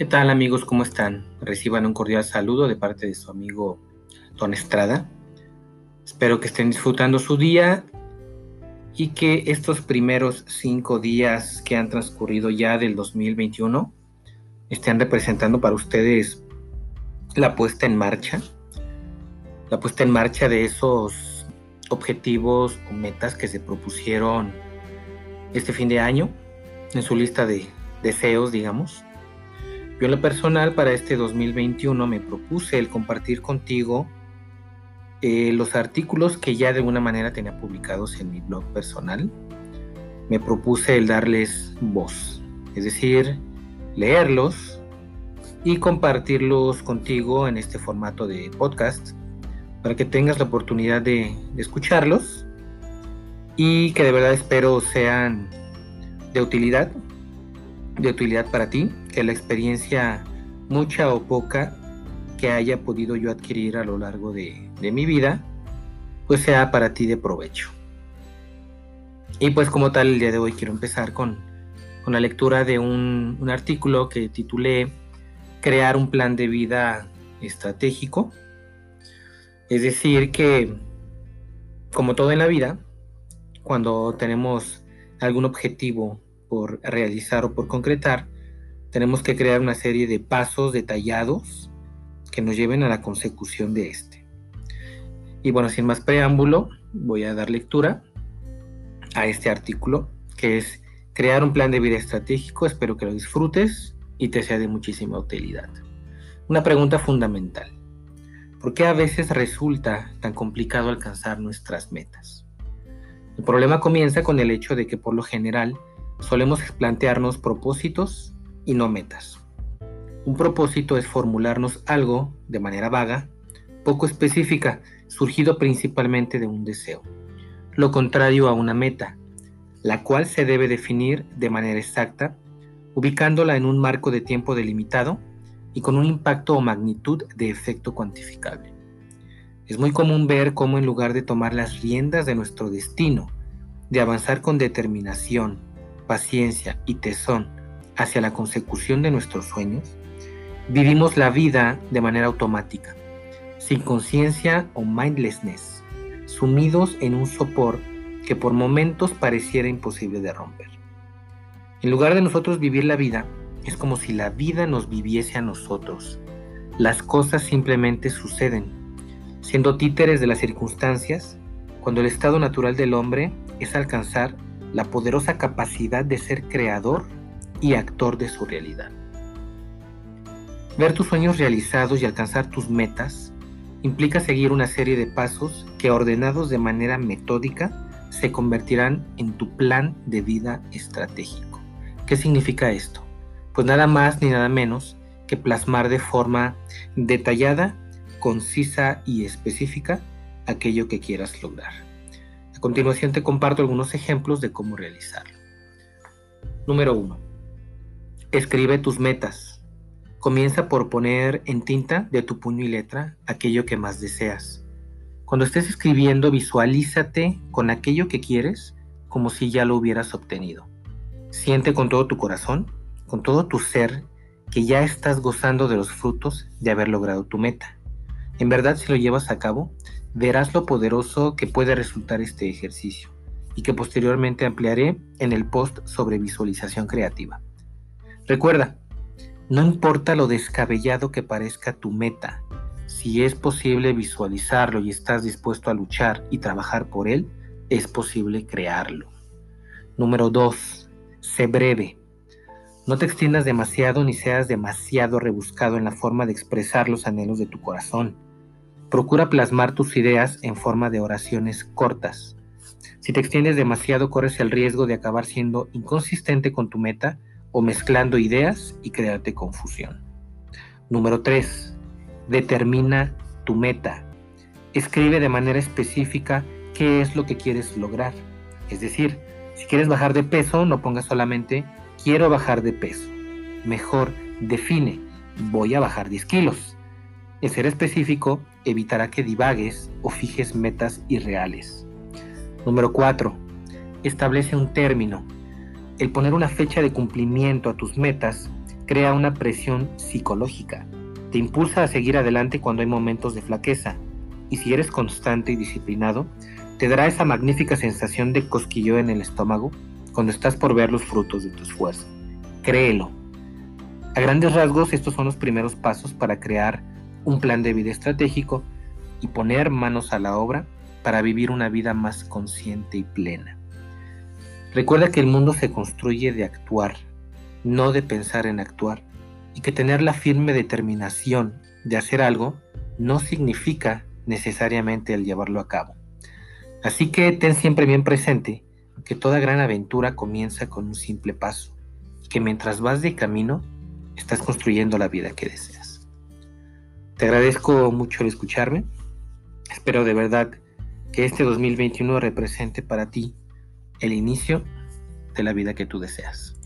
¿Qué tal amigos? ¿Cómo están? Reciban un cordial saludo de parte de su amigo Don Estrada. Espero que estén disfrutando su día y que estos primeros cinco días que han transcurrido ya del 2021 estén representando para ustedes la puesta en marcha, la puesta en marcha de esos objetivos o metas que se propusieron este fin de año en su lista de deseos, digamos yo en lo personal para este 2021 me propuse el compartir contigo eh, los artículos que ya de alguna manera tenía publicados en mi blog personal. Me propuse el darles voz, es decir, leerlos y compartirlos contigo en este formato de podcast para que tengas la oportunidad de, de escucharlos y que de verdad espero sean de utilidad de utilidad para ti, que la experiencia, mucha o poca, que haya podido yo adquirir a lo largo de, mi vida, pues sea para ti de provecho. Y pues como tal, el día de hoy quiero empezar con, con la lectura de un, un artículo que titulé Crear un plan de vida estratégico. Es decir, que como todo en la vida, cuando tenemos algún objetivo por realizar o por concretar, tenemos que crear una serie de pasos detallados que nos lleven a la consecución de este. Y bueno, sin más preámbulo, voy a dar lectura a este artículo que es crear un plan de vida estratégico. Espero que lo disfrutes y te sea de muchísima utilidad. Una pregunta fundamental. ¿Por qué a veces resulta tan complicado alcanzar nuestras metas? El problema comienza con el hecho de que por lo general solemos plantearnos propósitos y no metas. Un propósito es formularnos algo de manera vaga, poco específica, surgido principalmente de un deseo. Lo contrario a una meta, la cual se debe definir de manera exacta, ubicándola en un marco de tiempo delimitado y con un impacto o magnitud de efecto cuantificable. Es muy común ver cómo en lugar de tomar las riendas de nuestro destino, de avanzar con determinación, paciencia y tesón hacia la consecución de nuestros sueños, vivimos la vida de manera automática, sin conciencia o mindlessness, sumidos en un sopor que por momentos pareciera imposible de romper. En lugar de nosotros vivir la vida, es como si la vida nos viviese a nosotros. Las cosas simplemente suceden, siendo títeres de las circunstancias, cuando el estado natural del hombre es alcanzar la poderosa capacidad de ser creador y actor de su realidad. Ver tus sueños realizados y alcanzar tus metas implica seguir una serie de pasos que ordenados de manera metódica se convertirán en tu plan de vida estratégico. ¿Qué significa esto? Pues nada más ni nada menos que plasmar de forma detallada, concisa y específica aquello que quieras lograr. A continuación te comparto algunos ejemplos de cómo realizarlo. Número 1. Escribe tus metas. Comienza por poner en tinta de tu puño y letra aquello que más deseas. Cuando estés escribiendo, visualízate con aquello que quieres como si ya lo hubieras obtenido. Siente con todo tu corazón, con todo tu ser, que ya estás gozando de los frutos de haber logrado tu meta. En verdad, si lo llevas a cabo, verás lo poderoso que puede resultar este ejercicio y que posteriormente ampliaré en el post sobre visualización creativa. Recuerda, no importa lo descabellado que parezca tu meta, si es posible visualizarlo y estás dispuesto a luchar y trabajar por él, es posible crearlo. Número 2. Sé breve. No te extiendas demasiado ni seas demasiado rebuscado en la forma de expresar los anhelos de tu corazón Procura plasmar tus ideas en forma de oraciones cortas. Si te extiendes demasiado, corres el riesgo de acabar siendo inconsistente con tu meta o mezclando ideas y crearte confusión. Número 3. Determina tu meta. Escribe de manera específica qué es lo que quieres lograr. Es decir, si quieres bajar de peso, no pongas solamente quiero bajar de peso. Mejor define voy a bajar 10 kilos. El ser específico evitará que divagues o fijes metas irreales. Número 4. Establece un término. El poner una fecha de cumplimiento a tus metas crea una presión psicológica. Te impulsa a seguir adelante cuando hay momentos de flaqueza. Y si eres constante y disciplinado, te dará esa magnífica sensación de cosquillo en el estómago cuando estás por ver los frutos de tu esfuerzo. Créelo. A grandes rasgos, estos son los primeros pasos para crear un plan de vida estratégico y poner manos a la obra para vivir una vida más consciente y plena. Recuerda que el mundo se construye de actuar, no de pensar en actuar, y que tener la firme determinación de hacer algo no significa necesariamente el llevarlo a cabo. Así que ten siempre bien presente que toda gran aventura comienza con un simple paso, y que mientras vas de camino, estás construyendo la vida que deseas. Te agradezco mucho el escucharme. Espero de verdad que este 2021 represente para ti el inicio de la vida que tú deseas.